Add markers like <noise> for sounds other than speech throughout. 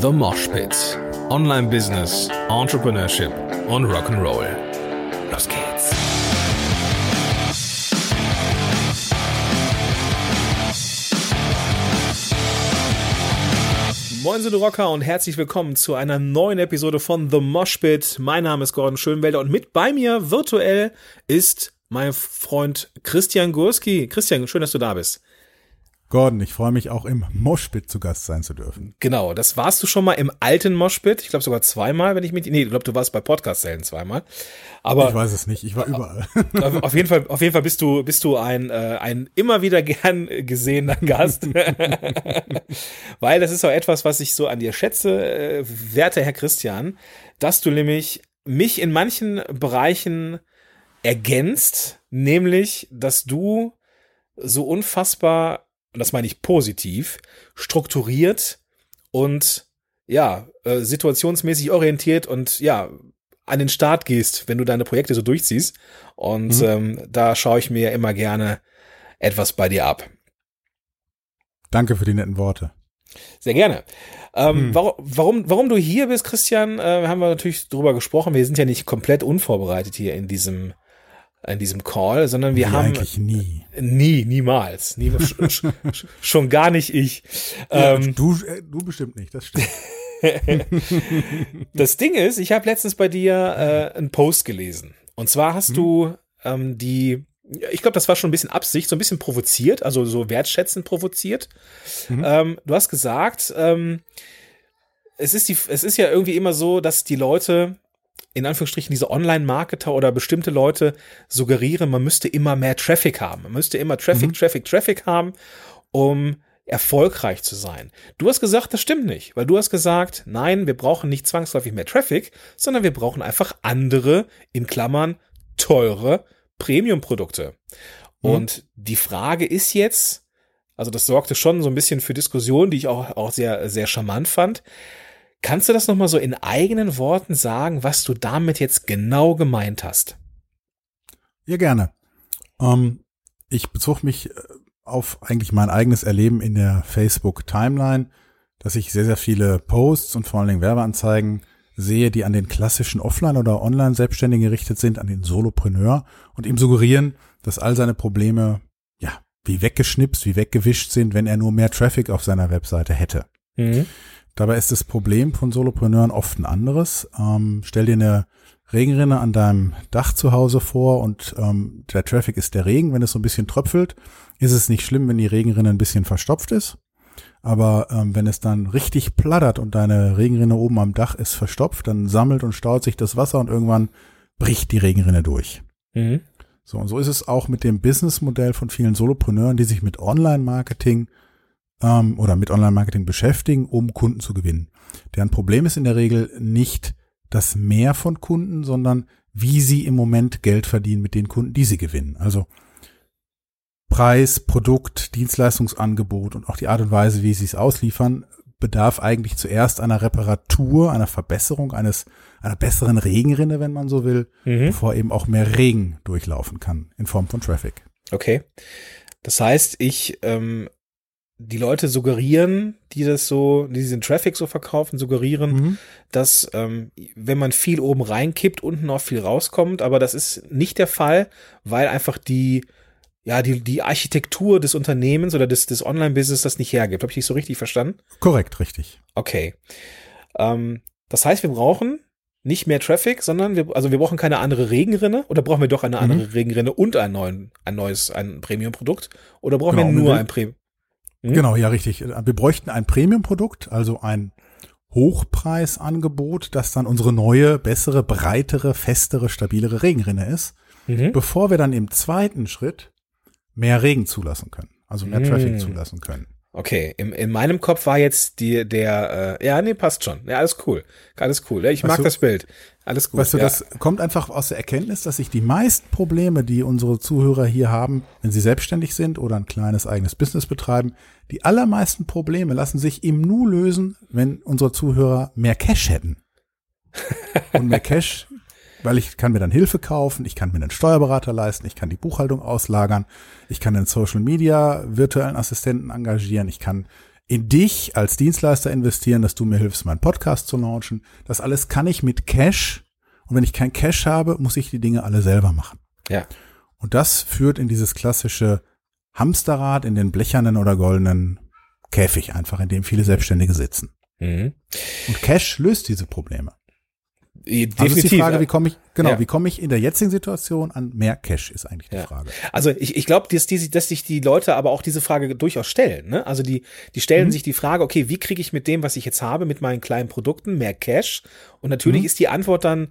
The Mosh Pit. Online Business, Entrepreneurship und Rock'n'Roll. Los geht's. Moin, sind Rocker und herzlich willkommen zu einer neuen Episode von The Mosh Pit. Mein Name ist Gordon Schönwelder und mit bei mir virtuell ist mein Freund Christian Gurski. Christian, schön, dass du da bist. Gordon, ich freue mich auch im Moshpit zu Gast sein zu dürfen. Genau, das warst du schon mal im alten Moshpit. Ich glaube sogar zweimal, wenn ich mit. Nee, ich glaube, du warst bei Podcast-Zellen zweimal. Aber ich weiß es nicht, ich war überall. Auf jeden Fall, auf jeden Fall bist du, bist du ein, äh, ein immer wieder gern gesehener Gast. <laughs> Weil das ist auch etwas, was ich so an dir schätze, äh, werte Herr Christian, dass du nämlich mich in manchen Bereichen ergänzt, nämlich, dass du so unfassbar und das meine ich positiv, strukturiert und ja, äh, situationsmäßig orientiert und ja, an den Start gehst, wenn du deine Projekte so durchziehst. Und mhm. ähm, da schaue ich mir immer gerne etwas bei dir ab. Danke für die netten Worte. Sehr gerne. Ähm, hm. warum, warum, warum du hier bist, Christian, äh, haben wir natürlich drüber gesprochen. Wir sind ja nicht komplett unvorbereitet hier in diesem in diesem Call, sondern wir Wie haben eigentlich nie, nie, niemals, nie, <laughs> schon gar nicht ich. Ja, ähm, du, äh, du bestimmt nicht, das stimmt. <laughs> das Ding ist, ich habe letztens bei dir äh, einen Post gelesen. Und zwar hast mhm. du ähm, die, ich glaube, das war schon ein bisschen Absicht, so ein bisschen provoziert, also so wertschätzend provoziert. Mhm. Ähm, du hast gesagt, ähm, es ist die, es ist ja irgendwie immer so, dass die Leute in Anführungsstrichen diese Online-Marketer oder bestimmte Leute suggerieren, man müsste immer mehr Traffic haben. Man müsste immer Traffic, mhm. Traffic, Traffic haben, um erfolgreich zu sein. Du hast gesagt, das stimmt nicht, weil du hast gesagt, nein, wir brauchen nicht zwangsläufig mehr Traffic, sondern wir brauchen einfach andere, in Klammern, teure Premium-Produkte. Mhm. Und die Frage ist jetzt, also das sorgte schon so ein bisschen für Diskussionen, die ich auch, auch sehr, sehr charmant fand. Kannst du das nochmal so in eigenen Worten sagen, was du damit jetzt genau gemeint hast? Ja, gerne. Ähm, ich bezog mich äh, auf eigentlich mein eigenes Erleben in der Facebook-Timeline, dass ich sehr, sehr viele Posts und vor allen Dingen Werbeanzeigen sehe, die an den klassischen Offline- oder Online-Selbstständigen gerichtet sind, an den Solopreneur und ihm suggerieren, dass all seine Probleme, ja, wie weggeschnipst, wie weggewischt sind, wenn er nur mehr Traffic auf seiner Webseite hätte. Mhm. Dabei ist das Problem von Solopreneuren oft ein anderes. Ähm, stell dir eine Regenrinne an deinem Dach zu Hause vor und ähm, der Traffic ist der Regen. Wenn es so ein bisschen tröpfelt, ist es nicht schlimm, wenn die Regenrinne ein bisschen verstopft ist. Aber ähm, wenn es dann richtig plattert und deine Regenrinne oben am Dach ist verstopft, dann sammelt und staut sich das Wasser und irgendwann bricht die Regenrinne durch. Mhm. So, und so ist es auch mit dem Businessmodell von vielen Solopreneuren, die sich mit Online-Marketing ähm, oder mit Online-Marketing beschäftigen, um Kunden zu gewinnen. Deren Problem ist in der Regel nicht das Mehr von Kunden, sondern wie sie im Moment Geld verdienen mit den Kunden, die sie gewinnen. Also Preis, Produkt, Dienstleistungsangebot und auch die Art und Weise, wie sie es ausliefern, bedarf eigentlich zuerst einer Reparatur, einer Verbesserung, eines einer besseren Regenrinne, wenn man so will, mhm. bevor eben auch mehr Regen durchlaufen kann in Form von Traffic. Okay. Das heißt, ich ähm, die Leute suggerieren, die das so, die diesen Traffic so verkaufen, suggerieren, mhm. dass ähm, wenn man viel oben reinkippt, unten auch viel rauskommt, aber das ist nicht der Fall, weil einfach die ja, die, die Architektur des Unternehmens oder des, des Online-Business das nicht hergibt. Habe ich dich so richtig verstanden? Korrekt, richtig. Okay. Ähm, das heißt, wir brauchen nicht mehr Traffic, sondern wir, also wir brauchen keine andere Regenrinne oder brauchen wir doch eine andere mhm. Regenrinne und ein, neuen, ein neues, ein Premium-Produkt? Oder brauchen genau, wir nur ein Premium? Mhm. Genau, ja, richtig. Wir bräuchten ein Premium-Produkt, also ein Hochpreisangebot, das dann unsere neue, bessere, breitere, festere, stabilere Regenrinne ist, mhm. bevor wir dann im zweiten Schritt mehr Regen zulassen können, also mehr mhm. Traffic zulassen können. Okay, in, in meinem Kopf war jetzt die, der, äh, ja, nee, passt schon. Ja, alles cool. Alles cool. Ja, ich mag du, das Bild. Alles gut. Weißt du, ja. das kommt einfach aus der Erkenntnis, dass sich die meisten Probleme, die unsere Zuhörer hier haben, wenn sie selbstständig sind oder ein kleines eigenes Business betreiben, die allermeisten Probleme lassen sich im Nu lösen, wenn unsere Zuhörer mehr Cash hätten. Und mehr <laughs> Cash weil ich kann mir dann Hilfe kaufen, ich kann mir einen Steuerberater leisten, ich kann die Buchhaltung auslagern, ich kann einen Social Media virtuellen Assistenten engagieren, ich kann in dich als Dienstleister investieren, dass du mir hilfst, meinen Podcast zu launchen. Das alles kann ich mit Cash. Und wenn ich kein Cash habe, muss ich die Dinge alle selber machen. Ja. Und das führt in dieses klassische Hamsterrad in den blechernen oder goldenen Käfig einfach, in dem viele Selbstständige sitzen. Mhm. Und Cash löst diese Probleme. Definitiv. Also ist die Frage, wie komme ich, genau, Ja. wie komme ich in der jetzigen Situation an mehr Cash, ist eigentlich die Ja. Frage. Also ich, ich glaube, dass, die, dass sich die Leute aber auch diese Frage durchaus stellen. Ne? Also die, die stellen Mhm. sich die Frage, okay, wie kriege ich mit dem, was ich jetzt habe, mit meinen kleinen Produkten mehr Cash? Und natürlich Mhm. ist die Antwort dann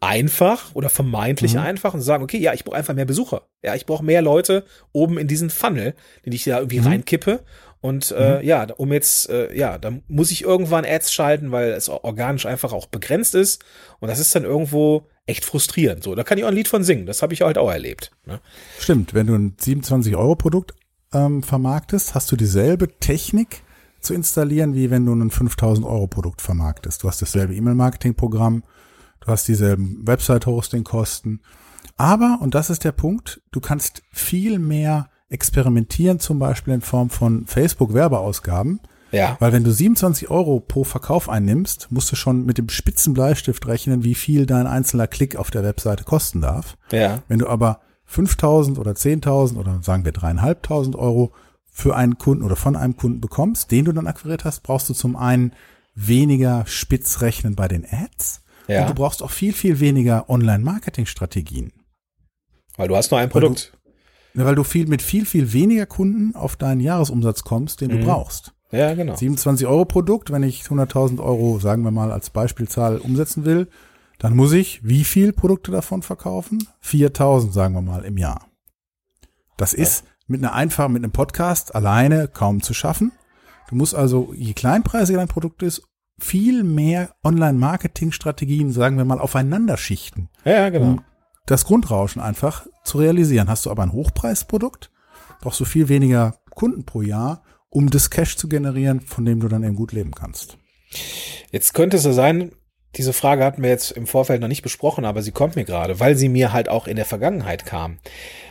einfach oder vermeintlich Mhm. einfach und sagen, okay, ja, ich brauche einfach mehr Besucher. Ja, ich brauche mehr Leute oben in diesen Funnel, den ich da irgendwie Mhm. reinkippe. Und äh, ja, um jetzt, äh, ja, da muss ich irgendwann Ads schalten, weil es organisch einfach auch begrenzt ist. Und das ist dann irgendwo echt frustrierend. So, da kann ich auch ein Lied von singen. Das habe ich halt auch erlebt. Ne? Stimmt, wenn du ein 27-Euro-Produkt ähm, vermarktest, hast du dieselbe Technik zu installieren, wie wenn du ein 5000-Euro-Produkt vermarktest. Du hast dasselbe E-Mail-Marketing-Programm, du hast dieselben Website-Hosting-Kosten. Aber, und das ist der Punkt, du kannst viel mehr experimentieren, zum Beispiel in Form von Facebook-Werbeausgaben. Ja. Weil wenn du 27 Euro pro Verkauf einnimmst, musst du schon mit dem spitzen Bleistift rechnen, wie viel dein einzelner Klick auf der Webseite kosten darf. Ja. Wenn du aber 5.000 oder 10.000 oder sagen wir 3.500 Euro für einen Kunden oder von einem Kunden bekommst, den du dann akquiriert hast, brauchst du zum einen weniger spitz rechnen bei den Ads Ja. und du brauchst auch viel, viel weniger Online-Marketing-Strategien. Weil du hast nur ein Produkt. Ja, Weil du viel mit viel, viel weniger Kunden auf deinen Jahresumsatz kommst, den du Mhm. brauchst. ja, genau. 27 Euro Produkt, wenn ich 100.000 Euro, sagen wir mal als Beispielzahl umsetzen will, dann muss ich wie viel Produkte davon verkaufen? 4.000, sagen wir mal, im Jahr. Das ist mit einer einfachen, mit einem Podcast alleine kaum zu schaffen. Du musst also, je kleinpreisiger dein Produkt ist, viel mehr Online-Marketing-Strategien, sagen wir mal, aufeinander schichten Ja, ja, genau. um das Grundrauschen einfach zu realisieren. Hast du aber ein Hochpreisprodukt, brauchst du viel weniger Kunden pro Jahr, um das Cash zu generieren, von dem du dann eben gut leben kannst. Jetzt könnte es so sein, diese Frage hatten wir jetzt im Vorfeld noch nicht besprochen, aber sie kommt mir gerade, weil sie mir halt auch in der Vergangenheit kam.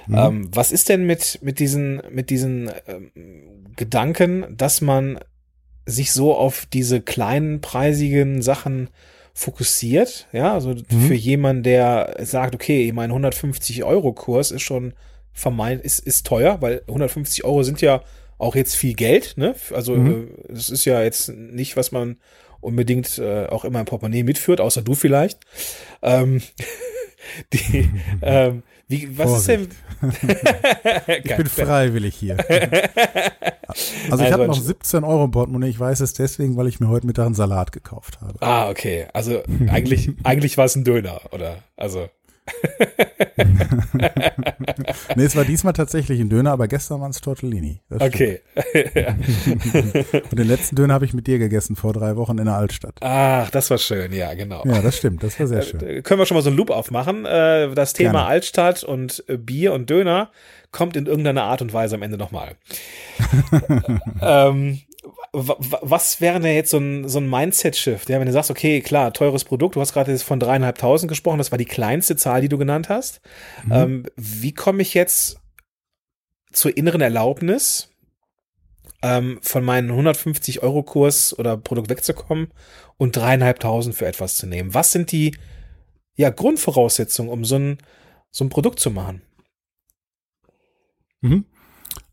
Mhm. Ähm, was ist denn mit, mit diesen, mit diesen ähm, Gedanken, dass man sich so auf diese kleinen preisigen Sachen fokussiert? Ja, also Mhm. für jemanden, der sagt, okay, mein 150 Euro Kurs ist schon vermeint, ist, ist teuer, weil 150 Euro sind ja auch jetzt viel Geld, ne? Also Mhm. äh, das ist ja jetzt nicht, was man unbedingt äh, auch immer im Portemonnaie mitführt, außer du vielleicht. Ähm, <laughs> die, <laughs> ähm, wie, was ist denn? <laughs> Ich bin freiwillig hier. <laughs> Also ich Also habe noch ein- 17 Euro im Portemonnaie. Ich weiß es deswegen, weil ich mir heute Mittag einen Salat gekauft habe. Ah, okay. Also eigentlich, eigentlich war es ein Döner, oder? Also. <laughs> Nee, es war diesmal tatsächlich ein Döner, aber gestern waren es Tortellini. Okay. <laughs> Und den letzten Döner habe ich mit dir gegessen vor drei Wochen in der Altstadt. Ach, das war schön, ja, genau. Ja, das stimmt. Das war sehr schön. Äh, Können wir schon mal so einen Loop aufmachen? Äh, Das Thema Gerne. Altstadt und äh, Bier und Döner kommt in irgendeiner Art und Weise am Ende nochmal. <laughs> ähm, was wäre denn jetzt so ein, so ein Mindset-Shift? Ja, wenn du sagst, okay, klar, teures Produkt, du hast gerade jetzt von dreieinhalbtausend gesprochen, das war die kleinste Zahl, die du genannt hast. Mhm. Ähm, wie komme ich jetzt zur inneren Erlaubnis, ähm, von meinem 150 Euro Kurs oder Produkt wegzukommen und dreieinhalbtausend für etwas zu nehmen? Was sind die ja, Grundvoraussetzungen, um so ein, so ein Produkt zu machen? Mhm.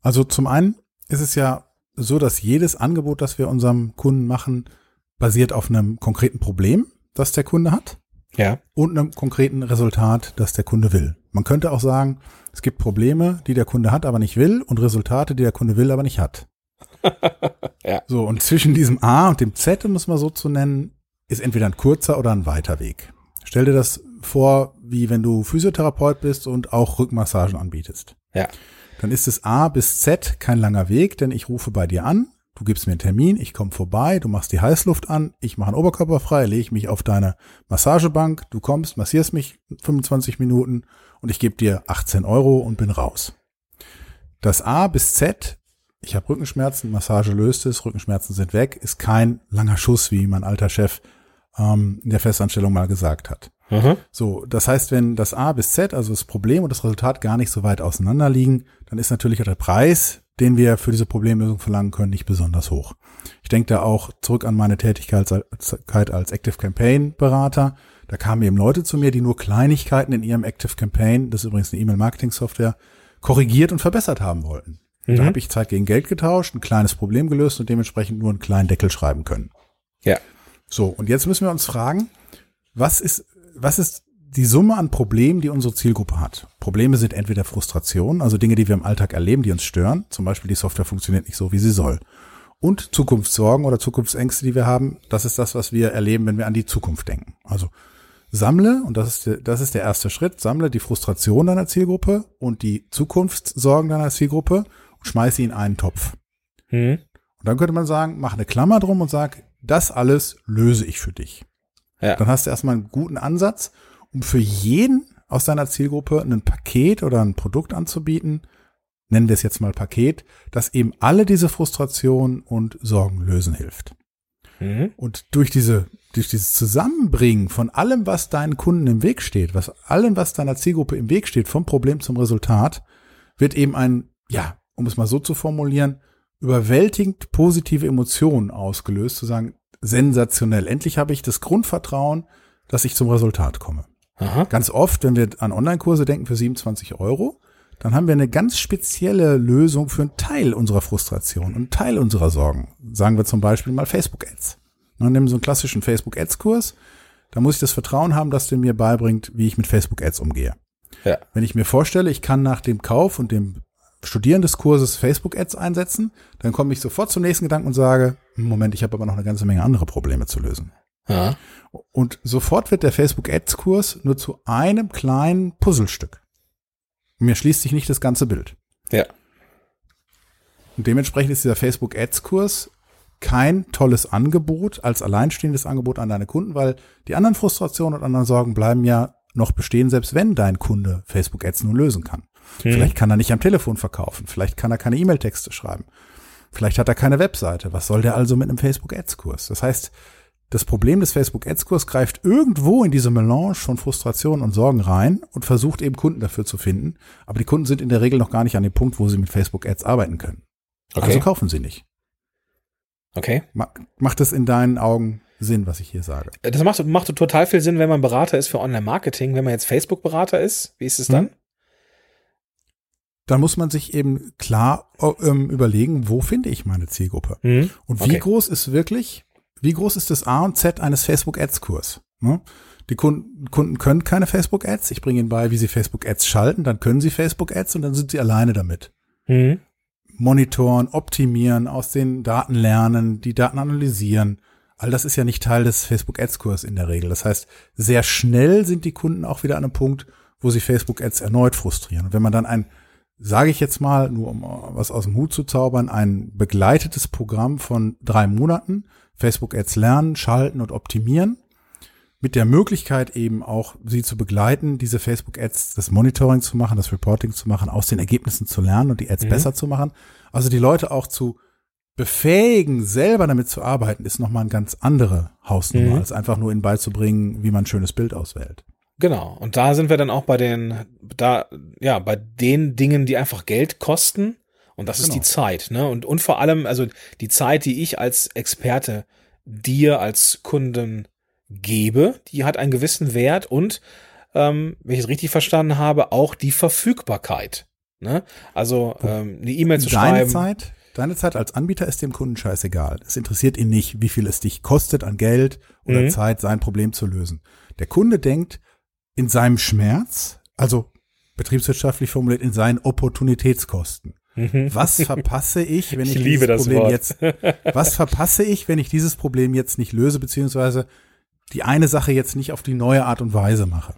Also zum einen ist es ja so, dass jedes Angebot, das wir unserem Kunden machen, basiert auf einem konkreten Problem, das der Kunde hat Ja. und einem konkreten Resultat, das der Kunde will. Man könnte auch sagen, es gibt Probleme, die der Kunde hat, aber nicht will und Resultate, die der Kunde will, aber nicht hat. <laughs> Ja. So, und zwischen diesem A und dem Z, um es mal so zu nennen, ist entweder ein kurzer oder ein weiter Weg. Stell dir das vor, wie wenn du Physiotherapeut bist und auch Rückmassagen anbietest. Ja. Dann ist es A bis Z kein langer Weg, denn ich rufe bei dir an, du gibst mir einen Termin, ich komme vorbei, du machst die Heißluft an, ich mache einen Oberkörper frei, lege mich auf deine Massagebank, du kommst, massierst mich 25 Minuten und ich gebe dir 18 Euro und bin raus. Das A bis Z, ich habe Rückenschmerzen, Massage löst es, Rückenschmerzen sind weg, ist kein langer Schuss, wie mein alter Chef ähm, in der Festanstellung mal gesagt hat. Mhm. So, das heißt, wenn das A bis Z, also das Problem und das Resultat gar nicht so weit auseinander liegen, dann ist natürlich auch der Preis den wir für diese Problemlösung verlangen können, nicht besonders hoch. Ich denke da auch zurück an meine Tätigkeit als Active Campaign Berater. Da kamen eben Leute zu mir, die nur Kleinigkeiten in ihrem Active Campaign, das ist übrigens eine E-Mail-Marketing-Software, korrigiert und verbessert haben wollten. Mhm. Da habe ich Zeit gegen Geld getauscht, ein kleines Problem gelöst und dementsprechend nur einen kleinen Deckel schreiben können. Ja. So, und jetzt müssen wir uns fragen, was ist, was ist die Summe an Problemen, die unsere Zielgruppe hat. Probleme sind entweder Frustration, also Dinge, die wir im Alltag erleben, die uns stören. Zum Beispiel die Software funktioniert nicht so, wie sie soll. Und Zukunftssorgen oder Zukunftsängste, die wir haben. Das ist das, was wir erleben, wenn wir an die Zukunft denken. Also sammle, und das ist, der, das ist der erste Schritt, sammle die Frustration deiner Zielgruppe und die Zukunftssorgen deiner Zielgruppe und schmeiß sie in einen Topf. Hm. Und dann könnte man sagen, mach eine Klammer drum und sag, das alles löse ich für dich. Ja. Dann hast du erstmal einen guten Ansatz um für jeden aus deiner Zielgruppe ein Paket oder ein Produkt anzubieten, nennen wir es jetzt mal Paket, das eben alle diese Frustrationen und Sorgen lösen hilft. Mhm. Und durch diese, durch dieses Zusammenbringen von allem, was deinen Kunden im Weg steht, was allem, was deiner Zielgruppe im Weg steht, vom Problem zum Resultat, wird eben ein, ja, um es mal so zu formulieren, überwältigend positive Emotionen ausgelöst, zu sagen, sensationell. Endlich habe ich das Grundvertrauen, dass ich zum Resultat komme. Aha. Ganz oft, wenn wir an Online-Kurse denken für 27 Euro, dann haben wir eine ganz spezielle Lösung für einen Teil unserer Frustration und einen Teil unserer Sorgen. Sagen wir zum Beispiel mal Facebook-Ads. Dann nehmen so einen klassischen Facebook-Ads-Kurs. Da muss ich das Vertrauen haben, dass der mir beibringt, wie ich mit Facebook-Ads umgehe. Ja. Wenn ich mir vorstelle, ich kann nach dem Kauf und dem Studieren des Kurses Facebook-Ads einsetzen, dann komme ich sofort zum nächsten Gedanken und sage, Moment, ich habe aber noch eine ganze Menge andere Probleme zu lösen. Ja. Und sofort wird der Facebook Ads Kurs nur zu einem kleinen Puzzlestück. Mir schließt sich nicht das ganze Bild. Ja. Und dementsprechend ist dieser Facebook Ads Kurs kein tolles Angebot als alleinstehendes Angebot an deine Kunden, weil die anderen Frustrationen und anderen Sorgen bleiben ja noch bestehen, selbst wenn dein Kunde Facebook Ads nun lösen kann. Hm. Vielleicht kann er nicht am Telefon verkaufen, vielleicht kann er keine E-Mail-Texte schreiben, vielleicht hat er keine Webseite. Was soll der also mit einem Facebook Ads Kurs? Das heißt, das Problem des Facebook Ads Kurs greift irgendwo in diese Melange von Frustration und Sorgen rein und versucht eben Kunden dafür zu finden. Aber die Kunden sind in der Regel noch gar nicht an dem Punkt, wo sie mit Facebook Ads arbeiten können. Okay. Also kaufen sie nicht. Okay. Macht das in deinen Augen Sinn, was ich hier sage? Das macht, macht total viel Sinn, wenn man Berater ist für Online-Marketing. Wenn man jetzt Facebook-Berater ist, wie ist es dann? Hm. Dann muss man sich eben klar ähm, überlegen, wo finde ich meine Zielgruppe? Hm. Und wie okay. groß ist wirklich wie groß ist das A und Z eines Facebook Ads Kurs? Ne? Die Kunden, Kunden können keine Facebook Ads. Ich bringe ihnen bei, wie sie Facebook Ads schalten. Dann können sie Facebook Ads und dann sind sie alleine damit. Mhm. Monitoren, optimieren, aus den Daten lernen, die Daten analysieren. All das ist ja nicht Teil des Facebook Ads Kurs in der Regel. Das heißt, sehr schnell sind die Kunden auch wieder an einem Punkt, wo sie Facebook Ads erneut frustrieren. Und wenn man dann ein, sage ich jetzt mal, nur um was aus dem Hut zu zaubern, ein begleitetes Programm von drei Monaten Facebook-Ads lernen, schalten und optimieren. Mit der Möglichkeit eben auch, sie zu begleiten, diese Facebook-Ads, das Monitoring zu machen, das Reporting zu machen, aus den Ergebnissen zu lernen und die Ads mhm. besser zu machen. Also die Leute auch zu befähigen, selber damit zu arbeiten, ist nochmal eine ganz andere Hausnummer, mhm. als einfach nur ihnen beizubringen, wie man ein schönes Bild auswählt. Genau. Und da sind wir dann auch bei den, da, ja, bei den Dingen, die einfach Geld kosten und das genau. ist die genau. Zeit, ne? Und, und vor allem, also die Zeit, die ich als Experte dir als Kunden gebe, die hat einen gewissen Wert und, ähm, wenn ich es richtig verstanden habe, auch die Verfügbarkeit. Ne? Also ähm, eine E-Mail zu Deine schreiben. Zeit, deine Zeit als Anbieter ist dem Kunden scheißegal. Es interessiert ihn nicht, wie viel es dich kostet an Geld oder mhm. Zeit, sein Problem zu lösen. Der Kunde denkt in seinem Schmerz, also betriebswirtschaftlich formuliert, in seinen Opportunitätskosten. Mhm. Was verpasse ich, <laughs> wenn ich, ich dieses Problem Wort. jetzt, was verpasse ich, wenn ich dieses Problem jetzt nicht löse, beziehungsweise die eine Sache jetzt nicht auf die neue Art und Weise mache?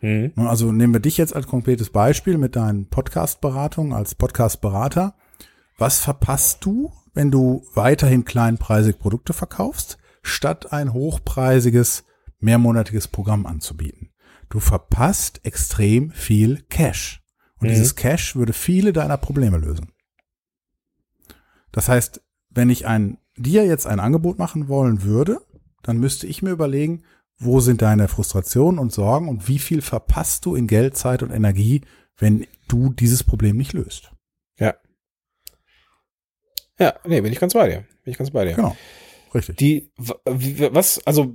Mhm. Also nehmen wir dich jetzt als konkretes Beispiel mit deinen Podcast-Beratungen als Podcast-Berater. Was verpasst du, wenn du weiterhin kleinpreisig Produkte verkaufst, statt ein hochpreisiges, mehrmonatiges Programm anzubieten? Du verpasst extrem viel Cash. Und mhm. dieses Cash würde viele deiner Probleme lösen. Das heißt, wenn ich ein, dir jetzt ein Angebot machen wollen würde, dann müsste ich mir überlegen, wo sind deine Frustrationen und Sorgen und wie viel verpasst du in Geld, Zeit und Energie, wenn du dieses Problem nicht löst. Ja. Ja, nee, bin ich ganz bei dir. Bin ich ganz bei dir. Genau. Richtig. Die, was, also,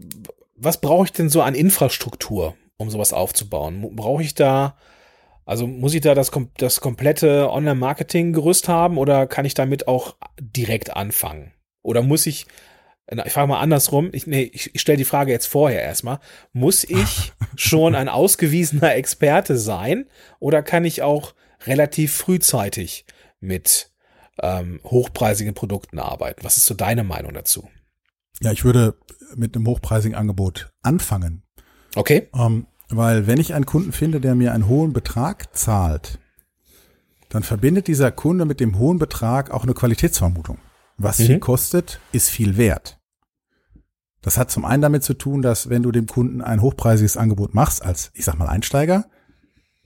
was brauche ich denn so an Infrastruktur, um sowas aufzubauen? Brauche ich da, also muss ich da das, das komplette Online-Marketing-Gerüst haben oder kann ich damit auch direkt anfangen? Oder muss ich, ich frage mal andersrum, ich, nee, ich, ich stelle die Frage jetzt vorher erstmal, muss ich <laughs> schon ein ausgewiesener Experte sein oder kann ich auch relativ frühzeitig mit ähm, hochpreisigen Produkten arbeiten? Was ist so deine Meinung dazu? Ja, ich würde mit einem hochpreisigen Angebot anfangen. Okay. Ähm, weil wenn ich einen Kunden finde, der mir einen hohen Betrag zahlt, dann verbindet dieser Kunde mit dem hohen Betrag auch eine Qualitätsvermutung. Was mhm. viel kostet, ist viel wert. Das hat zum einen damit zu tun, dass wenn du dem Kunden ein hochpreisiges Angebot machst, als, ich sag mal, Einsteiger,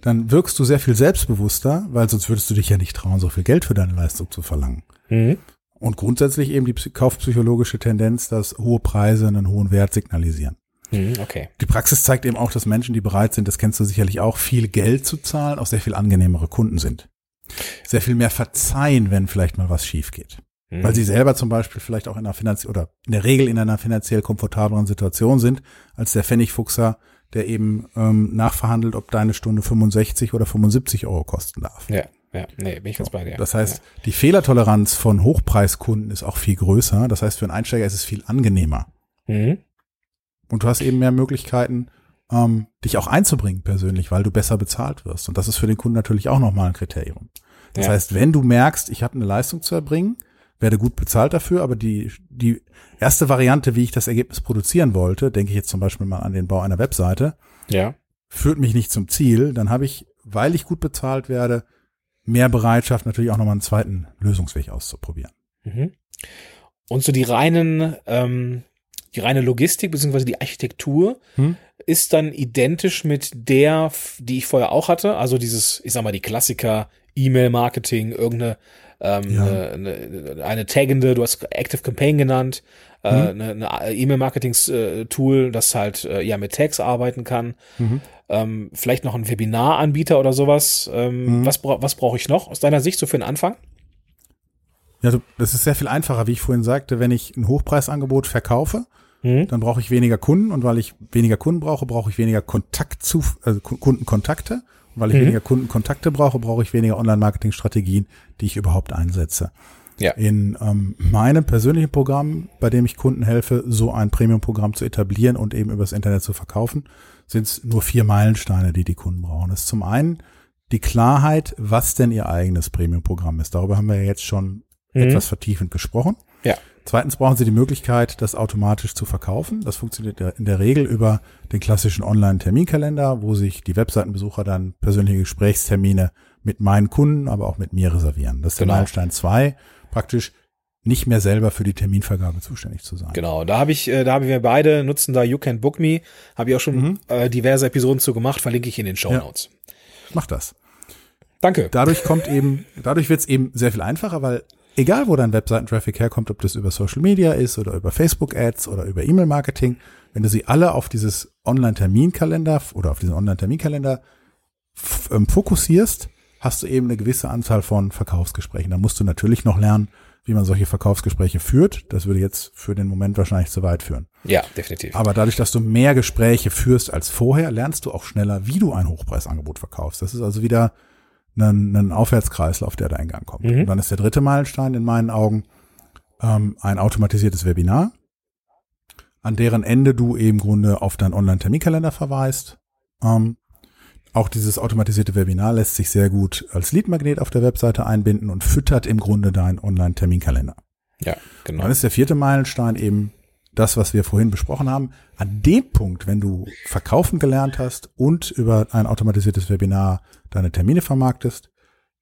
dann wirkst du sehr viel selbstbewusster, weil sonst würdest du dich ja nicht trauen, so viel Geld für deine Leistung zu verlangen. Mhm. Und grundsätzlich eben die kaufpsychologische Tendenz, dass hohe Preise einen hohen Wert signalisieren. Mhm, okay. Die Praxis zeigt eben auch, dass Menschen, die bereit sind, das kennst du sicherlich auch, viel Geld zu zahlen, auch sehr viel angenehmere Kunden sind. Sehr viel mehr verzeihen, wenn vielleicht mal was schief geht. Mhm. Weil sie selber zum Beispiel vielleicht auch in einer finanziell oder in der Regel in einer finanziell komfortableren Situation sind, als der Pfennigfuchser, der eben ähm, nachverhandelt, ob deine Stunde 65 oder 75 Euro kosten darf. Ja. Ja, nee, bin ich ganz bei dir. Das heißt, ja. die Fehlertoleranz von Hochpreiskunden ist auch viel größer. Das heißt, für einen Einsteiger ist es viel angenehmer. Mhm. Und du hast eben mehr Möglichkeiten, ähm, dich auch einzubringen persönlich, weil du besser bezahlt wirst. Und das ist für den Kunden natürlich auch nochmal ein Kriterium. Das ja. heißt, wenn du merkst, ich habe eine Leistung zu erbringen, werde gut bezahlt dafür, aber die, die erste Variante, wie ich das Ergebnis produzieren wollte, denke ich jetzt zum Beispiel mal an den Bau einer Webseite, ja. führt mich nicht zum Ziel, dann habe ich, weil ich gut bezahlt werde, mehr Bereitschaft, natürlich auch nochmal einen zweiten Lösungsweg auszuprobieren. Mhm. Und so die reinen, ähm, die reine Logistik beziehungsweise die Architektur hm? ist dann identisch mit der, die ich vorher auch hatte. Also dieses, ich sag mal, die Klassiker, E-Mail-Marketing, irgendeine ähm, ja. eine, eine, taggende, du hast Active Campaign genannt, äh, mhm. äh, eine, eine E-Mail-Marketing-Tool, das halt äh, ja mit Tags arbeiten kann. Mhm. Ähm, vielleicht noch ein Webinar-Anbieter oder sowas. Ähm, mhm. Was, bra was brauche ich noch aus deiner Sicht so für den Anfang? Ja, das ist sehr viel einfacher, wie ich vorhin sagte, wenn ich ein Hochpreisangebot verkaufe, mhm. dann brauche ich weniger Kunden und weil ich weniger Kunden brauche, brauche ich weniger Kontakt zu, also Kundenkontakte. Und weil ich mhm. weniger Kundenkontakte brauche, brauche ich weniger Online-Marketing-Strategien, die ich überhaupt einsetze. Ja. In ähm, meinem persönlichen Programm, bei dem ich Kunden helfe, so ein Premium-Programm zu etablieren und eben übers Internet zu verkaufen, sind es nur vier Meilensteine, die die Kunden brauchen. Das ist zum einen die Klarheit, was denn ihr eigenes Premium-Programm ist. Darüber haben wir ja jetzt schon mhm. etwas vertiefend gesprochen. Ja. Zweitens brauchen Sie die Möglichkeit, das automatisch zu verkaufen. Das funktioniert in der Regel über den klassischen Online-Terminkalender, wo sich die Webseitenbesucher dann persönliche Gesprächstermine mit meinen Kunden, aber auch mit mir reservieren. Das ist genau. der Meilenstein 2, praktisch nicht mehr selber für die Terminvergabe zuständig zu sein. Genau, da habe ich, äh, da haben wir beide nutzen da You Can Book Me, habe ich auch schon mhm. äh, diverse Episoden zu gemacht, verlinke ich in den Show Notes. Ja. Mach das. Danke. Dadurch kommt eben, dadurch wird es eben sehr viel einfacher, weil egal wo dein Webseitentraffic herkommt, ob das über Social Media ist oder über Facebook Ads oder über E-Mail Marketing, wenn du sie alle auf dieses Online-Terminkalender oder auf diesen Online-Terminkalender ähm, fokussierst, hast du eben eine gewisse Anzahl von Verkaufsgesprächen. Da musst du natürlich noch lernen, wie man solche Verkaufsgespräche führt. Das würde jetzt für den Moment wahrscheinlich zu weit führen. Ja, definitiv. Aber dadurch, dass du mehr Gespräche führst als vorher, lernst du auch schneller, wie du ein Hochpreisangebot verkaufst. Das ist also wieder ein, ein Aufwärtskreislauf, der da in Gang kommt. Mhm. Und dann ist der dritte Meilenstein in meinen Augen ähm, ein automatisiertes Webinar, an deren Ende du eben im Grunde auf deinen Online-Terminkalender verweist. Ähm, auch dieses automatisierte Webinar lässt sich sehr gut als Leadmagnet auf der Webseite einbinden und füttert im Grunde deinen Online-Terminkalender. Ja, genau. Dann ist der vierte Meilenstein eben das, was wir vorhin besprochen haben. An dem Punkt, wenn du verkaufen gelernt hast und über ein automatisiertes Webinar deine Termine vermarktest,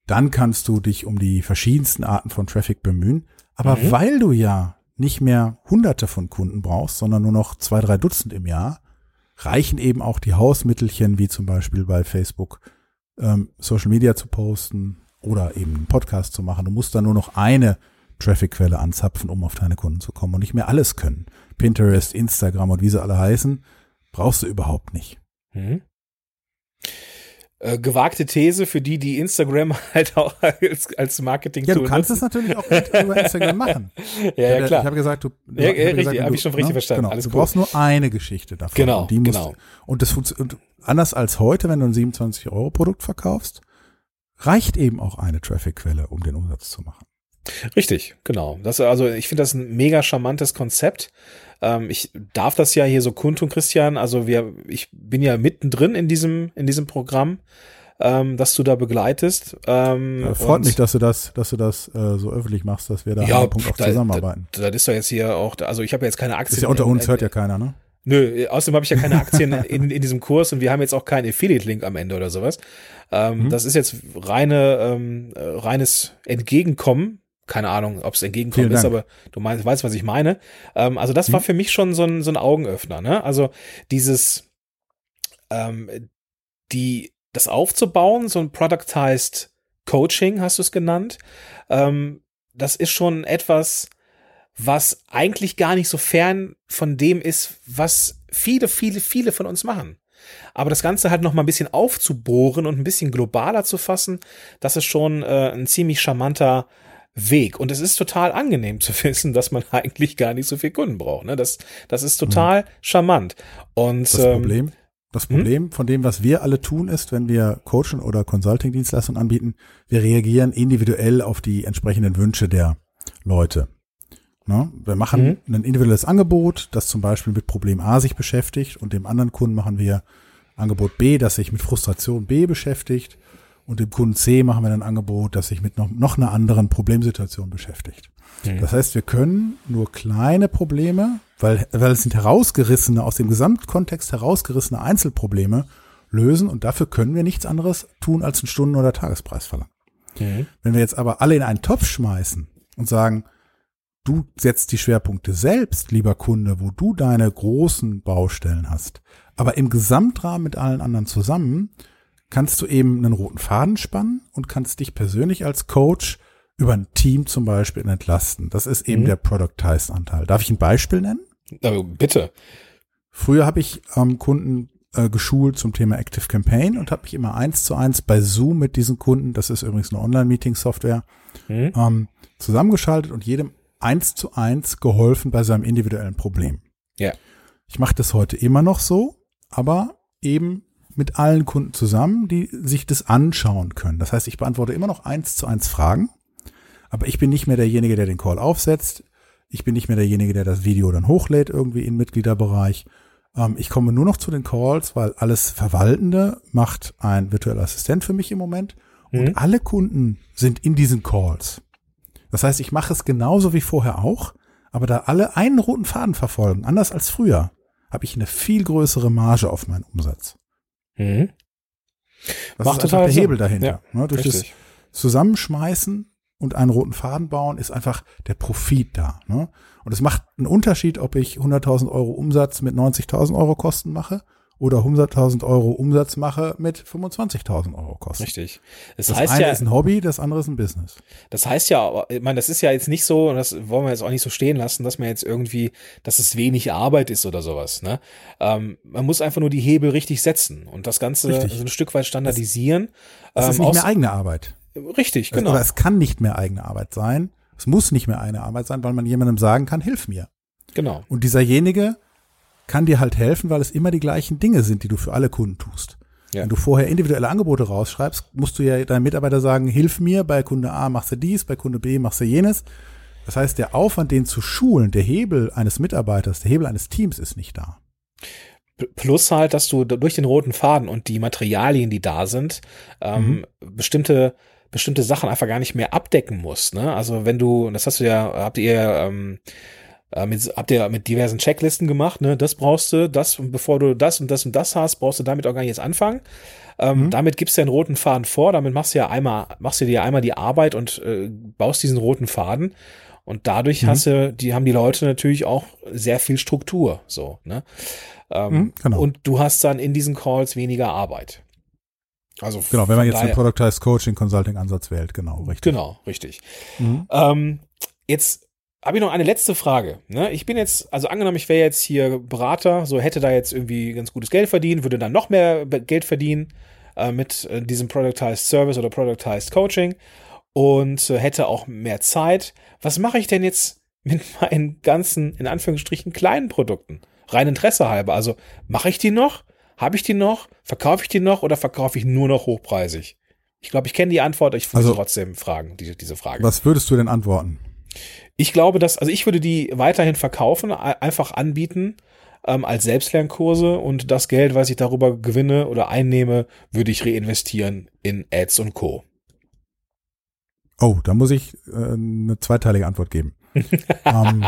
dann kannst du dich um die verschiedensten Arten von Traffic bemühen. Aber mhm. weil du ja nicht mehr hunderte von Kunden brauchst, sondern nur noch zwei, drei Dutzend im Jahr, reichen eben auch die Hausmittelchen, wie zum Beispiel bei Facebook, ähm, Social Media zu posten oder eben einen Podcast zu machen. Du musst dann nur noch eine Traffic-Quelle anzapfen, um auf deine Kunden zu kommen und nicht mehr alles können. Pinterest, Instagram und wie sie alle heißen, brauchst du überhaupt nicht. Mhm. äh, gewagte These für die, die Instagram <laughs> halt auch als, als marketing Ja, du kannst es natürlich auch über Instagram machen. <laughs> ja, ja, klar. Ich habe gesagt, du. Ja, hab richtig, habe ich schon richtig ne? verstanden. Genau, Alles du gut. brauchst nur eine Geschichte davon. Genau, Und, die musst, genau. und das funktioniert. Anders als heute, wenn du ein 27 Euro Produkt verkaufst, reicht eben auch eine Traffic-Quelle, um den Umsatz zu machen. Richtig, genau. Das, also ich finde das ein mega charmantes Konzept. Ähm, ich darf das ja hier so kundtun, Christian. Also wir, ich bin ja mittendrin in diesem, in diesem Programm, ähm, das du da begleitest. Ähm, Äh, freut mich, dass du das, dass du das äh, so öffentlich machst, dass wir da einem Punkt auch da- zusammenarbeiten. Da, das ist doch jetzt hier auch, also ich habe ja jetzt keine Aktien. ist ja unter uns, in- hört ja keiner, ne? Nö, außerdem habe ich ja keine Aktien <laughs> in, in diesem Kurs und wir haben jetzt auch keinen Affiliate-Link am Ende oder sowas. Ähm, Mhm. Das ist jetzt reine, ähm, äh, reines Entgegenkommen. Keine Ahnung, ob es Entgegenkommen ist, aber du meinst, weißt, was ich meine. Ähm, also das war Mhm. für mich schon so ein, so ein Augenöffner. Ne? Also dieses, ähm, die, das aufzubauen, so ein Productized Coaching, hast du es genannt, ähm, das ist schon etwas, was eigentlich gar nicht so fern von dem ist, was viele, viele, viele von uns machen. Aber das Ganze halt noch mal ein bisschen aufzubohren und ein bisschen globaler zu fassen, das ist schon äh, ein ziemlich charmanter Weg. Und es ist total angenehm zu <laughs> wissen, dass man eigentlich gar nicht so viel Kunden braucht. Ne? Das, das ist total charmant. Und Das ähm, Problem, das hm? Problem von dem, was wir alle tun, ist, wenn wir Coaching oder Consulting-Dienstleistungen anbieten, wir reagieren individuell auf die entsprechenden Wünsche der Leute. Ne? Wir machen Mhm. ein individuelles Angebot, das zum Beispiel mit Problem A sich beschäftigt und dem anderen Kunden machen wir Angebot B, das sich mit Frustration B beschäftigt und dem Kunden C machen wir ein Angebot, das sich mit noch, noch einer anderen Problemsituation beschäftigt. Mhm. Das heißt, wir können nur kleine Probleme, weil, weil es sind herausgerissene, aus dem Gesamtkontext herausgerissene Einzelprobleme lösen und dafür können wir nichts anderes tun, als einen Stunden- oder Tagespreis verlangen. Mhm. Wenn wir jetzt aber alle in einen Topf schmeißen und sagen, du setzt die Schwerpunkte selbst, lieber Kunde, wo du deine großen Baustellen hast, aber im Gesamtrahmen mit allen anderen zusammen, kannst du eben einen roten Faden spannen und kannst dich persönlich als Coach über ein Team zum Beispiel entlasten. Das ist eben Mhm. der Productized-Anteil. Darf ich ein Beispiel nennen? Aber bitte. Früher habe ich ähm, Kunden äh, geschult zum Thema Active Campaign und habe mich immer eins zu eins bei Zoom mit diesen Kunden, das ist übrigens eine Online-Meeting-Software, Mhm. ähm, zusammengeschaltet und jedem eins zu eins geholfen bei seinem individuellen Problem. Ja. Ich mache das heute immer noch so, aber eben mit allen Kunden zusammen, die sich das anschauen können. Das heißt, ich beantworte immer noch eins zu eins Fragen, aber ich bin nicht mehr derjenige, der den Call aufsetzt. Ich bin nicht mehr derjenige, der das Video dann hochlädt irgendwie im Mitgliederbereich. Ähm, ich komme nur noch zu den Calls, weil alles Verwaltende macht ein virtueller Assistent für mich im Moment. Und Mhm. alle Kunden sind in diesen Calls. Das heißt, ich mache es genauso wie vorher auch, aber da alle einen roten Faden verfolgen, anders als früher, habe ich eine viel größere Marge auf meinen Umsatz. Mhm. Das Macht ist total einfach der Sinn. Hebel dahinter. Ja, ne? Durch das Richtig. Zusammenschmeißen und einen roten Faden bauen ist einfach der Profit da. Ne? Und es macht einen Unterschied, ob ich 100.000 Euro Umsatz mit 90.000 Euro Kosten mache oder 100.000 Euro Umsatz mache mit 25.000 Euro Kosten. Richtig. Das, Das heißt eine ja, ist ein Hobby, das andere ist ein Business. das heißt ja, aber, ich meine, das ist ja jetzt nicht so, und das wollen wir jetzt auch nicht so stehen lassen, dass man jetzt irgendwie, dass es wenig Arbeit ist oder sowas. Ne? Ähm, man muss einfach nur die Hebel richtig setzen und das Ganze Richtig. so ein Stück weit standardisieren. Das ist Ähm, nicht aus- mehr eigene Arbeit. Richtig, genau. Oder es kann nicht mehr eigene Arbeit sein. Es muss nicht mehr eigene Arbeit sein, weil man jemandem sagen kann, hilf mir. Genau. Und dieserjenige kann dir halt helfen, weil es immer die gleichen Dinge sind, die du für alle Kunden tust. Ja. Wenn du vorher individuelle Angebote rausschreibst, musst du ja deinem Mitarbeiter sagen, hilf mir, bei Kunde A machst du dies, bei Kunde B machst du jenes. Das heißt, der Aufwand, den zu schulen, der Hebel eines Mitarbeiters, der Hebel eines Teams ist nicht da. Plus halt, dass du durch den roten Faden und die Materialien, die da sind, ähm, bestimmte bestimmte Sachen einfach gar nicht mehr abdecken musst. Ne? Also wenn du, das hast du ja, habt ihr ähm, äh, mit, habt ihr mit diversen Checklisten gemacht, ne? Das brauchst du, das, und bevor du das und das und das hast, brauchst du damit auch gar nicht jetzt anfangen. Ähm, Mhm. Damit gibst du ja einen roten Faden vor, damit machst du ja einmal, machst du dir einmal die Arbeit und äh, baust diesen roten Faden. Und dadurch Mhm. hast du, die haben die Leute natürlich auch sehr viel Struktur, so, ne? Ähm, Mhm, genau. Und du hast dann in diesen Calls weniger Arbeit. Also Genau, wenn man jetzt den daher- Productized Coaching Consulting Ansatz wählt, genau, richtig. Genau, richtig. Mhm. Ähm, jetzt habe ich noch eine letzte Frage. Ne? Ich bin jetzt, also angenommen, ich wäre jetzt hier Berater, so hätte da jetzt irgendwie ganz gutes Geld verdient, würde dann noch mehr Geld verdienen. äh, mit äh, diesem Productized Service oder Productized Coaching und äh, hätte auch mehr Zeit. Was mache ich denn jetzt <laughs> mit meinen ganzen, in Anführungsstrichen, kleinen Produkten? Rein Interesse halber. Also mache ich die noch? Habe ich die noch? Verkaufe ich die noch oder verkaufe ich nur noch hochpreisig? Ich glaube, ich kenne die Antwort, ich würde also, trotzdem fragen, diese, diese Frage. Was würdest du denn antworten? Ich glaube, dass, also ich würde die weiterhin verkaufen, einfach anbieten ähm, als Selbstlernkurse und das Geld, was ich darüber gewinne oder einnehme, würde ich reinvestieren in Ads und Co. Oh, da muss ich äh, eine zweiteilige Antwort geben. <laughs> ähm,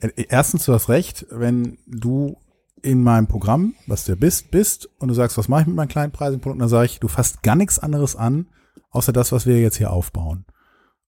äh, erstens, du hast recht, wenn du in meinem Programm, was du bist, bist und du sagst, was mache ich mit meinen kleinen Produkten, dann sage ich, du fasst gar nichts anderes an, außer das, was wir jetzt hier aufbauen.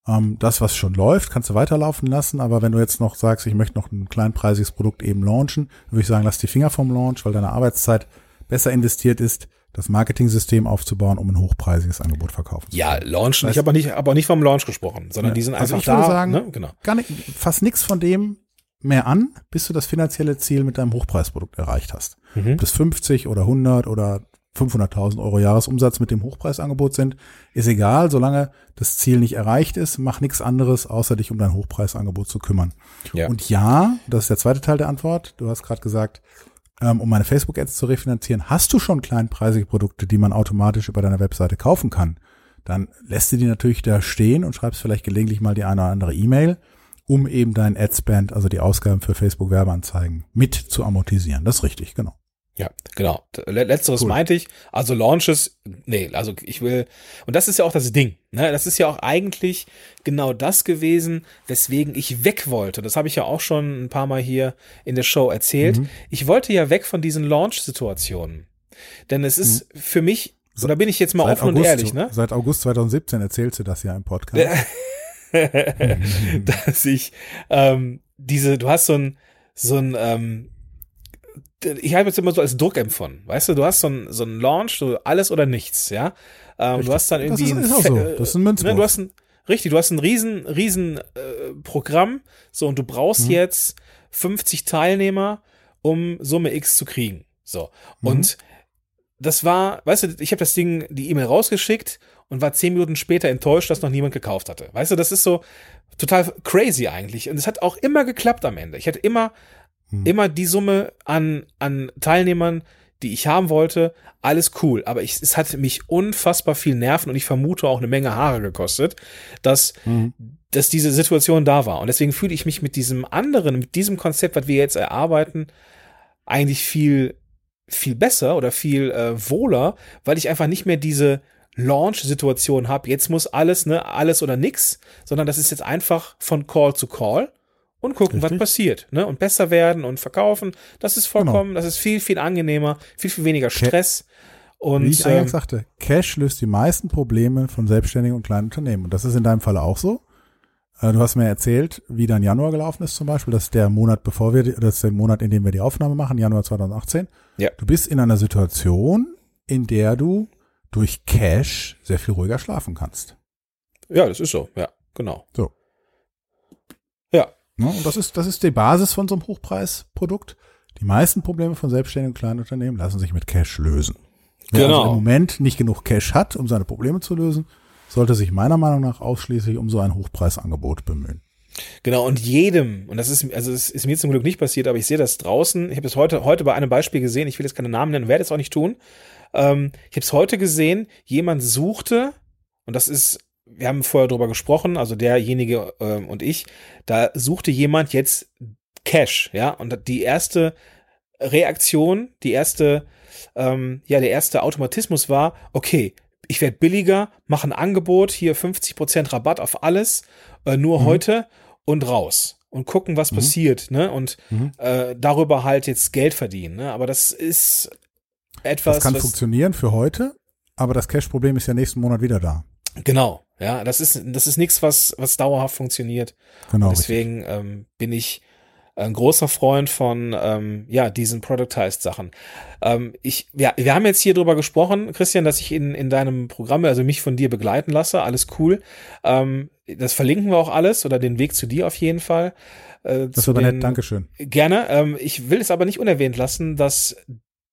Ähm, das, was schon läuft, kannst du weiterlaufen lassen, aber wenn du jetzt noch sagst, ich möchte noch ein kleinpreisiges Produkt eben launchen, würde ich sagen, lass die Finger vom Launch, weil deine Arbeitszeit besser investiert ist, das Marketing-System aufzubauen, um ein hochpreisiges Angebot verkaufen zu können. Ja, launchen. ich habe nicht, aber nicht vom Launch gesprochen, sondern ja, die sind also einfach ich würde da. Sagen, ne? genau. gar nicht, fast nichts von dem mehr an, bis du das finanzielle Ziel mit deinem Hochpreisprodukt erreicht hast. Mhm. Ob das 50 oder 100 oder 500.000 Euro Jahresumsatz mit dem Hochpreisangebot sind, ist egal, solange das Ziel nicht erreicht ist, mach nichts anderes, außer dich um dein Hochpreisangebot zu kümmern. Ja. Und ja, das ist der zweite Teil der Antwort. Du hast gerade gesagt, ähm, um meine Facebook-Ads zu refinanzieren, hast du schon kleinpreisige Produkte, die man automatisch über deiner Webseite kaufen kann. Dann lässt du die natürlich da stehen und schreibst vielleicht gelegentlich mal die eine oder andere E-Mail, um eben dein Adspend, also die Ausgaben für Facebook-Werbeanzeigen, mit zu amortisieren. Das ist richtig, genau. Ja, genau. Letzteres cool. meinte ich. Also Launches, nee, also ich will, und das ist ja auch das Ding, ne? Das ist ja auch eigentlich genau das gewesen, weswegen ich weg wollte. Das habe ich ja auch schon ein paar Mal hier in der Show erzählt. Mhm. Ich wollte ja weg von diesen Launch-Situationen. Denn es ist mhm. für mich, so, da bin ich jetzt mal offen August, und ehrlich, ne? Seit August 2017 erzählst du das ja im Podcast. <laughs> dass ich ähm, diese, du hast so ein, so ein, ähm, ich habe jetzt immer so als Druck empfunden. Weißt du, du hast so ein, so Launch, so alles oder nichts, ja. Ähm, du hast dann irgendwie das ist, ist so. das ist ein Münzwurf. Ne, du hast ein, richtig, du hast ein riesen, riesen äh, Programm, so und du brauchst mhm. jetzt 50 Teilnehmer, um Summe X zu kriegen. So. Mhm. Und das war, weißt du, ich habe das Ding, die E-Mail rausgeschickt und war zehn Minuten später enttäuscht, dass noch niemand gekauft hatte. Weißt du, das ist so total crazy eigentlich. Und es hat auch immer geklappt am Ende. Ich hatte immer hm. Immer die Summe an, an Teilnehmern, die ich haben wollte, alles cool. Aber ich, es hat mich unfassbar viel Nerven und ich vermute auch eine Menge Haare gekostet, dass, mhm. dass diese Situation da war. Und deswegen fühle ich mich mit diesem anderen, mit diesem Konzept, was wir jetzt erarbeiten, eigentlich viel, viel besser oder viel äh, wohler, weil ich einfach nicht mehr diese Launch-Situation habe. Jetzt muss alles, ne, alles oder nix, sondern das ist jetzt einfach von Call zu Call und gucken, Richtig. was passiert, ne? Und besser werden und verkaufen. Das ist vollkommen, genau. das ist viel, viel angenehmer, viel, viel weniger Stress. und, Wie ich ähm, eingangs sagte, Cash löst die meisten Probleme von selbstständigen und kleinen Unternehmen. Und das ist in deinem Fall auch so. Äh, du hast mir erzählt, wie dein Januar gelaufen ist zum Beispiel. Das ist der Monat, bevor wir, das ist der Monat, in dem wir die Aufnahme machen, Januar 2018. Ja. Du bist in einer Situation, in der du durch Cash sehr viel ruhiger schlafen kannst. Ja, das ist so. Ja, genau. So. Ne? Und das ist, das ist die Basis von so einem Hochpreisprodukt. Die meisten Probleme von selbstständigen und kleinen Unternehmen lassen sich mit Cash lösen. Wer genau. also im Moment nicht genug Cash hat, um seine Probleme zu lösen, sollte sich meiner Meinung nach ausschließlich um so ein Hochpreisangebot bemühen. Genau, und jedem, und das ist, also es ist mir zum Glück nicht passiert, aber ich sehe das draußen, ich habe es heute, heute bei einem Beispiel gesehen, ich will jetzt keine Namen nennen, werde es auch nicht tun. Ähm, ich habe es heute gesehen, jemand suchte, und das ist wir haben vorher drüber gesprochen, also derjenige äh, und ich, da suchte jemand jetzt Cash, ja, und die erste Reaktion, die erste, ähm, ja, der erste Automatismus war, okay, ich werde billiger, mache ein Angebot, hier 50% Rabatt auf alles, äh, nur mhm. heute und raus und gucken, was mhm. passiert, ne? Und mhm. äh, darüber halt jetzt Geld verdienen, ne? Aber das ist etwas. Das kann funktionieren für heute, aber das Cash-Problem ist ja nächsten Monat wieder da. Genau, ja, das ist, das ist nichts, was, was dauerhaft funktioniert. Genau. Und deswegen ähm, bin ich ein großer Freund von ähm, ja diesen Productized Sachen. Ähm, ich ja, wir haben jetzt hier drüber gesprochen, Christian, dass ich in in deinem Programm also mich von dir begleiten lasse. Alles cool. Ähm, das verlinken wir auch alles oder den Weg zu dir auf jeden Fall. Äh, das war nett, Dankeschön. Gerne. Ähm, ich will es aber nicht unerwähnt lassen, dass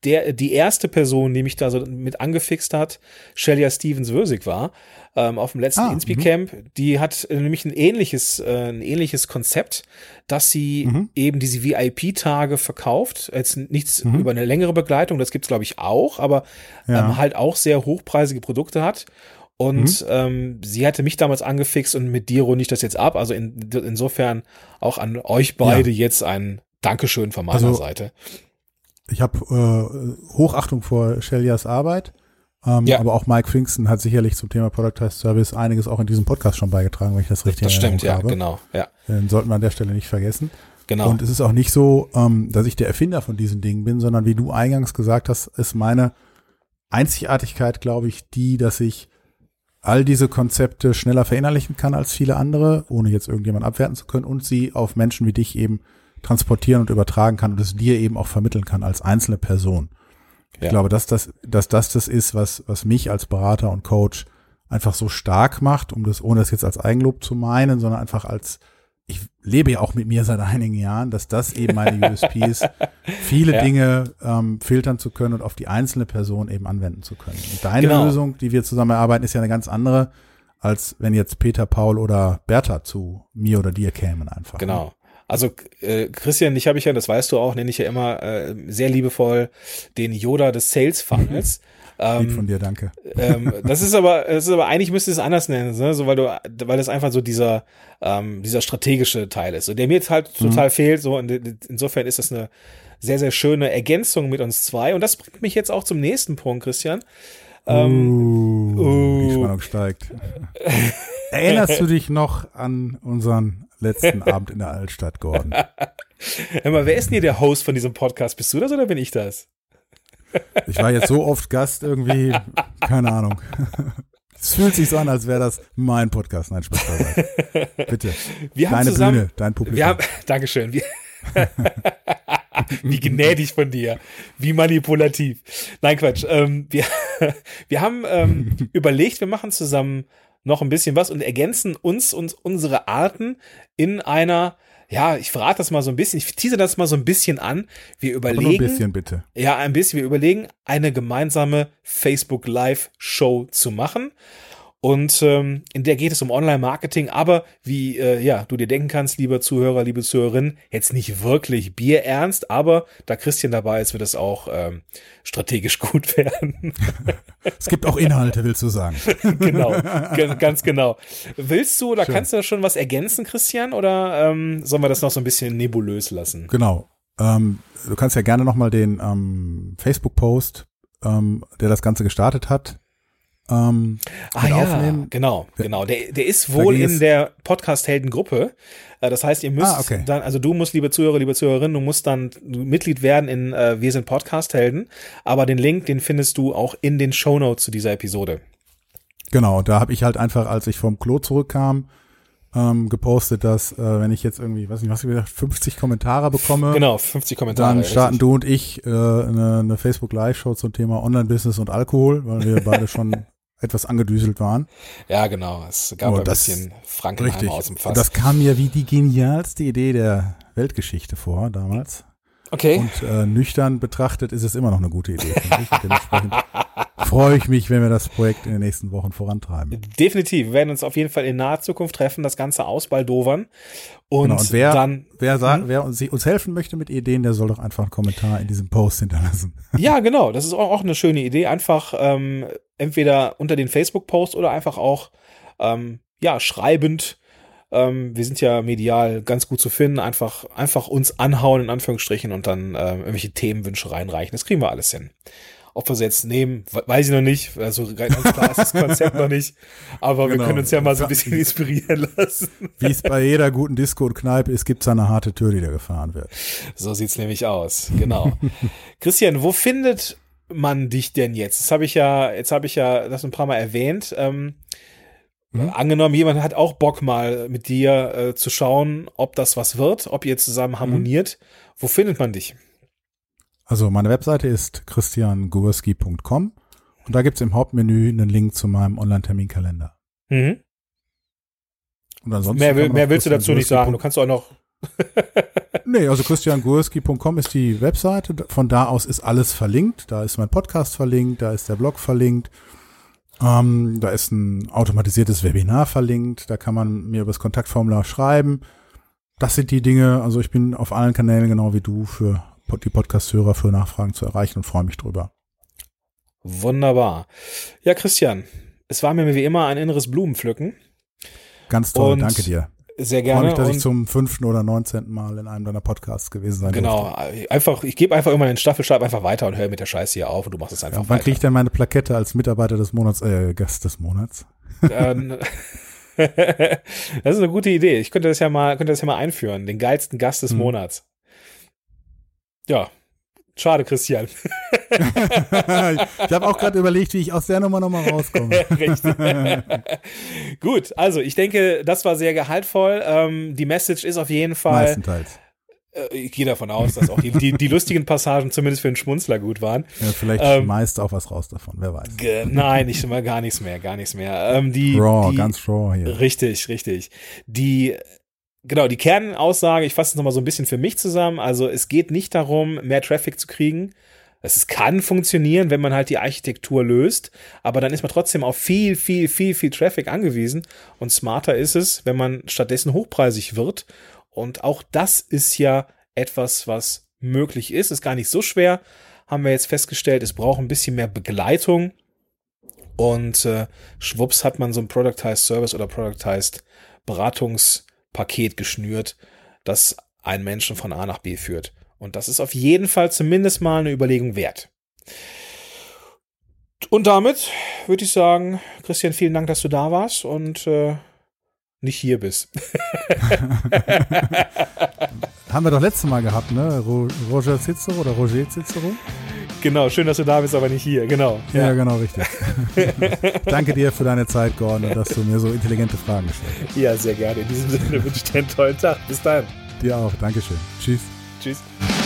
der, die erste Person, die mich da so mit angefixt hat, Shelia Stevens-Würsig war, ähm, auf dem letzten Ah, Inspi-Camp. Die hat äh, nämlich ein ähnliches, äh, ein ähnliches Konzept, dass sie Mhm. eben diese VIP-Tage verkauft. Jetzt nichts Mhm. über eine längere Begleitung, das gibt's glaube ich auch, aber Ja. ähm, halt auch sehr hochpreisige Produkte hat. Und Mhm. ähm, sie hatte mich damals angefixt und mit dir runde ich das jetzt ab. Also in, insofern auch an euch beide jetzt ein Dankeschön von meiner Also, Seite. Ich habe äh, Hochachtung vor Shelias Arbeit, ähm, Ja. aber auch Mike Pfingsten hat sicherlich zum Thema Productized Service einiges auch in diesem Podcast schon beigetragen, wenn ich das richtig Das stimmt, ja, habe. genau. Ja, Den sollten wir an der Stelle nicht vergessen. genau. Und es ist auch nicht so, ähm, dass ich der Erfinder von diesen Dingen bin, sondern wie du eingangs gesagt hast, ist meine Einzigartigkeit, glaube ich, die, dass ich all diese Konzepte schneller verinnerlichen kann als viele andere, ohne jetzt irgendjemand abwerten zu können und sie auf Menschen wie dich eben transportieren und übertragen kann und es dir eben auch vermitteln kann als einzelne Person. Ich Ja. glaube, dass das, dass das das ist, was, was mich als Berater und Coach einfach so stark macht, um das, ohne das jetzt als Eigenlob zu meinen, sondern einfach als, ich lebe ja auch mit mir seit <laughs> einigen Jahren, dass das eben meine USP ist, <laughs> viele Ja. Dinge ähm, filtern zu können und auf die einzelne Person eben anwenden zu können. Und deine Genau. Lösung, die wir zusammen erarbeiten, ist ja eine ganz andere, als wenn jetzt Peter, Paul oder Bertha zu mir oder dir kämen einfach. Genau. Also äh, Christian, dich habe ich ja, das weißt du auch, nenne ich ja immer äh, sehr liebevoll den Yoda des Sales Funnels. <laughs> Ähm, von dir, danke. <laughs> ähm, das ist aber, das ist aber eigentlich müsste es anders nennen, ne? so weil du, weil das einfach so dieser, ähm, dieser strategische Teil ist, so, der mir jetzt halt Mhm. total fehlt. So in, insofern ist das eine sehr sehr schöne Ergänzung mit uns zwei. Und das bringt mich jetzt auch zum nächsten Punkt, Christian. Ähm, uh, die uh. Spannung steigt. <laughs> Erinnerst du dich noch an unseren letzten <laughs> Abend in der Altstadt, Gordon? Hör mal, wer ist denn hier der Host von diesem Podcast? Bist du das oder bin ich das? <laughs> Ich war jetzt so oft Gast irgendwie, keine Ahnung. Es fühlt sich so an, als wäre das mein Podcast. Nein, Spaß dabei. Bitte. Wir haben Deine zusammen, Bühne, dein Publikum. Wir haben, Dankeschön. Wir, <laughs> wie gnädig von dir. Wie manipulativ. Nein, Quatsch. Ähm, wir, <laughs> wir haben ähm, <laughs> überlegt, wir machen zusammen noch ein bisschen was und ergänzen uns und unsere Arten in einer, ja, ich verrate das mal so ein bisschen, ich tease das mal so ein bisschen an. Wir nur ein überlegen, bisschen, bitte. ja, ein bisschen. Wir überlegen, eine gemeinsame Facebook Live Show zu machen. Und ähm, in der geht es um Online-Marketing, aber wie äh, ja du dir denken kannst, lieber Zuhörer, liebe Zuhörerin, jetzt nicht wirklich bierernst, aber da Christian dabei ist, wird es auch ähm, strategisch <laughs> gut werden. <laughs> Es gibt auch Inhalte, willst du sagen. <laughs> genau, ganz genau. Willst du oder Schön. kannst du da schon was ergänzen, Christian, oder ähm, sollen wir das noch so ein bisschen nebulös lassen? Genau. Ähm, du kannst ja gerne nochmal den ähm, Facebook-Post, ähm, der das Ganze gestartet hat, ähm, Ah ja, aufnehmen. genau, genau. Der, der ist wohl in der Podcast-Helden-Gruppe. Äh, Das heißt, ihr müsst Ah, okay. dann, also du musst, liebe Zuhörer, liebe Zuhörerin, du musst dann Mitglied werden in äh, Wir sind Podcast-Helden. Aber den Link, den findest du auch in den Shownotes zu dieser Episode. Genau, da habe ich halt einfach, als ich vom Klo zurückkam, ähm, gepostet, dass äh, wenn ich jetzt irgendwie, weiß nicht, was ich gesagt, 50 Kommentare bekomme, Genau, 50 Kommentare. dann starten richtig. du und ich äh, eine, eine Facebook Live-Show zum Thema Online-Business und Alkohol, weil wir beide schon <laughs> etwas angedüselt waren. Ja, genau. Es gab Oh, ein das- bisschen Frankenheimer Richtig. aus dem Fass. das kam mir wie die genialste Idee der Weltgeschichte vor damals. Okay. Und äh, nüchtern betrachtet ist es immer noch eine gute Idee. finde ich. Und Dementsprechend <laughs> freue ich mich, wenn wir das Projekt in den nächsten Wochen vorantreiben. Definitiv. Wir werden uns auf jeden Fall in naher Zukunft treffen, das Ganze ausbaldowern. Und, Genau, und wer, dann wer, sa- Mhm. wer uns, uns helfen möchte mit Ideen, der soll doch einfach einen Kommentar in diesem Post hinterlassen. <laughs> Ja, genau. Das ist auch, auch eine schöne Idee. Einfach ähm, entweder unter den Facebook-Post oder einfach auch ähm, ja schreibend. Ähm, wir sind ja medial ganz gut zu finden. Einfach, einfach uns anhauen in Anführungsstrichen und dann ähm, irgendwelche Themenwünsche reinreichen. Das kriegen wir alles hin. Ob wir sie jetzt nehmen, we- weiß ich noch nicht. Also ganz klar ist das Konzept noch nicht. Aber wir Genau. können uns ja mal so ein bisschen inspirieren lassen. Wie es bei jeder guten Disco und Kneipe ist, gibt es eine harte Tür, die da gefahren wird. So sieht's nämlich aus. Genau. <laughs> Christian, wo findet man dich denn jetzt? Das habe ich ja, jetzt habe ich ja das ein paar Mal erwähnt. Ähm, Mhm. Angenommen, jemand hat auch Bock mal mit dir äh, zu schauen, ob das was wird, ob ihr zusammen harmoniert. Wo findet man dich? Also meine Webseite ist christiangurski.com und da gibt es im Hauptmenü einen Link zu meinem Online-Terminkalender. Mhm. Und ansonsten Mehr, will, mehr willst du dazu nicht sagen. Du kannst auch noch <laughs> nee, also christiangurski.com ist die Webseite. Von da aus ist alles verlinkt. Da ist mein Podcast verlinkt, da ist der Blog verlinkt. Ähm, da ist ein automatisiertes Webinar verlinkt. Da kann man mir über das Kontaktformular schreiben. Das sind die Dinge. Also ich bin auf allen Kanälen genau wie du für die Podcast-Hörer für Nachfragen zu erreichen und freue mich drüber. Wunderbar. Ja, Christian, es war mir wie immer ein inneres Blumenpflücken. Ganz toll, und danke dir. Sehr gerne. Ich freue mich, dass ich zum fünften oder neunzehnten Mal in einem deiner Podcasts gewesen sein Genau, durfte. einfach, ich gebe einfach immer den Staffelstab einfach weiter und höre mit der Scheiße hier auf und du machst es einfach ja, wann kriege ich denn meine Plakette als Mitarbeiter des Monats, äh, Gast des Monats? Ähm, <laughs> das ist eine gute Idee. Ich könnte das ja mal, könnte das ja mal einführen. Den geilsten Gast des hm. Monats. Ja, Schade, Christian. <laughs> ich habe auch gerade überlegt, wie ich aus der Nummer nochmal rauskomme. <laughs> Richtig. <laughs> Gut, also ich denke, das war sehr gehaltvoll. Ähm, die Message ist auf jeden Fall. Meistenteils. Äh, ich gehe davon aus, dass auch die, die, die, lustigen Passagen zumindest für einen Schmunzler gut waren. Ja, vielleicht ähm, meist auch was raus davon, wer weiß. Nein, nicht mal gar nichts mehr, gar nichts mehr. Ähm, die, raw, die, ganz raw hier. Richtig, richtig. Die genau, die Kernaussage, ich fasse es nochmal so ein bisschen für mich zusammen. Also es geht nicht darum, mehr Traffic zu kriegen. Es kann funktionieren, wenn man halt die Architektur löst, aber dann ist man trotzdem auf viel, viel, viel, viel Traffic angewiesen. Und smarter ist es, wenn man stattdessen hochpreisig wird. Und auch das ist ja etwas, was möglich ist. Ist gar nicht so schwer, haben wir jetzt festgestellt. Es braucht ein bisschen mehr Begleitung. Und äh, schwupps hat man so ein Productized Service oder Productized Beratungs- Paket geschnürt, das einen Menschen von A nach B führt. Und das ist auf jeden Fall zumindest mal eine Überlegung wert. Und damit würde ich sagen, Christian, vielen Dank, dass du da warst und äh, nicht hier bist. <laughs> <laughs> Haben wir doch letztes Mal gehabt, ne? Roger Cicero oder Roger Cicero? Genau, schön, dass du da bist, aber nicht hier. Genau. Ja, ja genau, richtig. <laughs> Danke dir für deine Zeit, Gordon, und dass du mir so intelligente Fragen gestellt hast. Ja, sehr gerne. In diesem Sinne wünsche ich dir einen tollen Tag. Bis dann. Dir auch. Dankeschön. Tschüss. Tschüss.